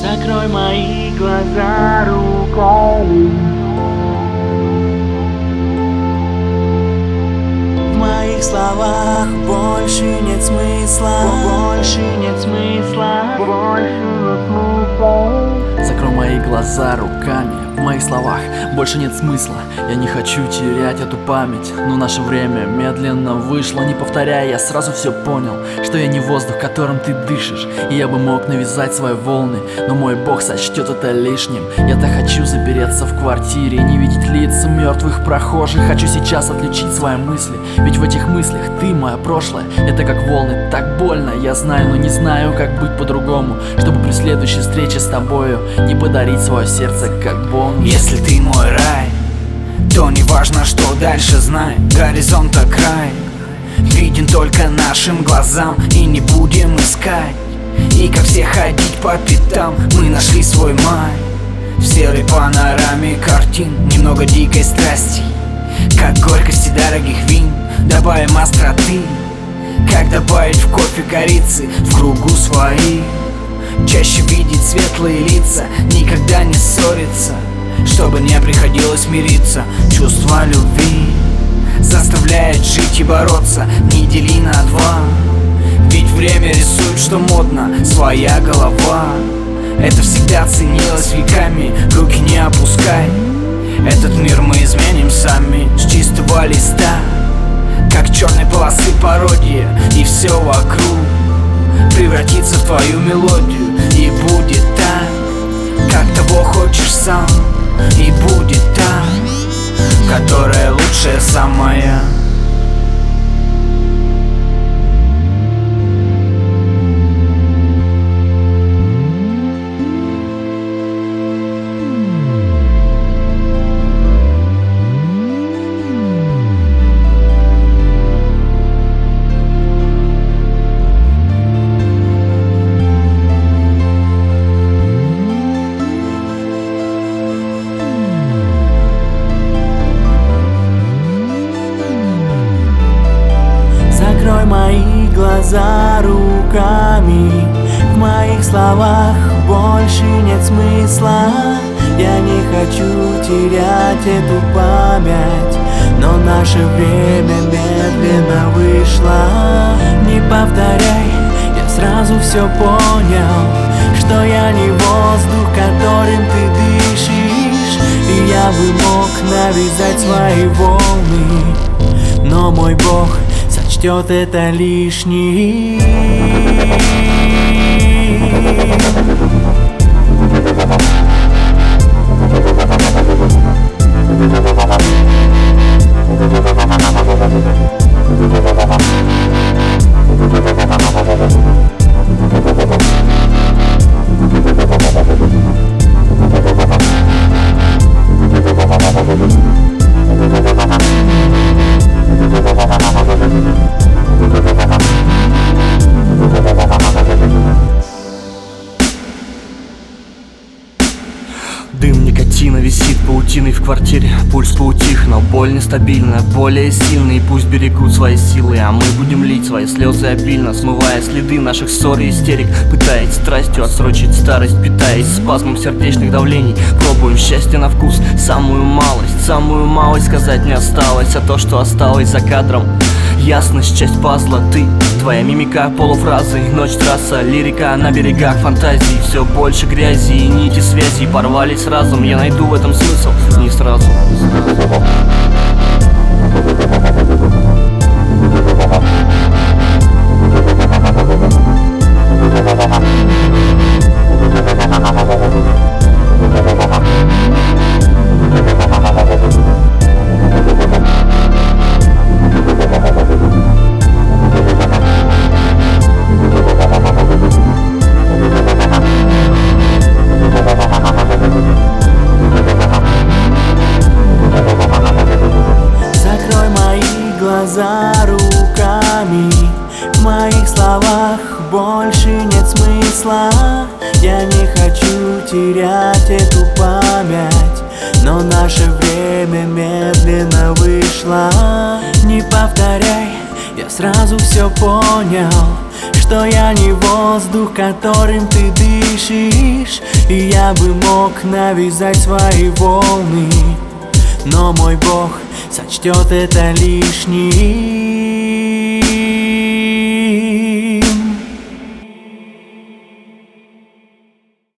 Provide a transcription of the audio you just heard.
Закрой мои глаза руками В моих словах больше нет смысла. Больше нет смысла Больше нет смысла. Закрой мои глаза руками В моих словах. Больше нет смысла Я не хочу терять эту память. Но наше время медленно вышло Не повторяя, я сразу все понял Что я не воздух, которым ты дышишь. И я бы мог навязать свои волны Но мой бог сочтет это лишним. Я так хочу запереться в квартире Не видеть лица мертвых прохожих. Хочу сейчас отключить свои мысли Ведь в этих мыслях ты мое прошлое. Это как волны, так больно Я знаю, но не знаю, как быть по-другому. Чтобы при следующей встрече с тобою Не подарить свое сердце как Если ты мой рай, то не важно, что дальше знай. Горизонта край Виден только нашим глазам. И не будем искать И как все ходить по пятам. Мы нашли свой май В серой панораме картин. Немного дикой страсти Как горькости дорогих вин. Добавим остроты Как добавить в кофе корицы В кругу своих Чаще видеть светлые лица Никогда не ссориться Чтобы не приходилось мириться Чувство любви Заставляет жить и бороться. Не дели на два. Ведь время рисует, что модно. Своя голова. Это всегда ценилось веками. Руки не опускай. Этот мир мы изменим сами С чистого листа. Как черной полосы пародия И все вокруг Превратится в твою мелодию. И будет так Как того хочешь сам И будет та Которая лучшая самая руками В моих словах больше нет смысла. Я не хочу терять эту память Но наше время медленно вышло. Не повторяй, я сразу все понял Что я не воздух, которым ты дышишь. И я бы мог навязать свои волны но мой Бог сочтет это лишним Никотина висит паутиной в квартире. Пульс поутих, но боль нестабильна. Более сильные пусть берегут свои силы А мы будем лить свои слезы обильно Смывая следы наших ссор и истерик. Пытаясь страстью отсрочить старость Питаясь спазмом сердечных давлений. Пробуем счастье на вкус. Самую малость, самую малость сказать не осталось А то, что осталось за кадром Ясность, часть пазла, ты Твоя мимика, полуфразы, ночь, трасса Лирика на берегах фантазии. Все больше грязи и нити связи Порвались разом, я найду в этом смысл Не сразу глаза руками. В моих словах больше нет смысла. Я не хочу терять эту память Но наше время медленно вышло. Не повторяй, я сразу все понял что я не воздух, которым ты дышишь. И я бы мог навязать свои волны Но мой Бог сочтет это лишним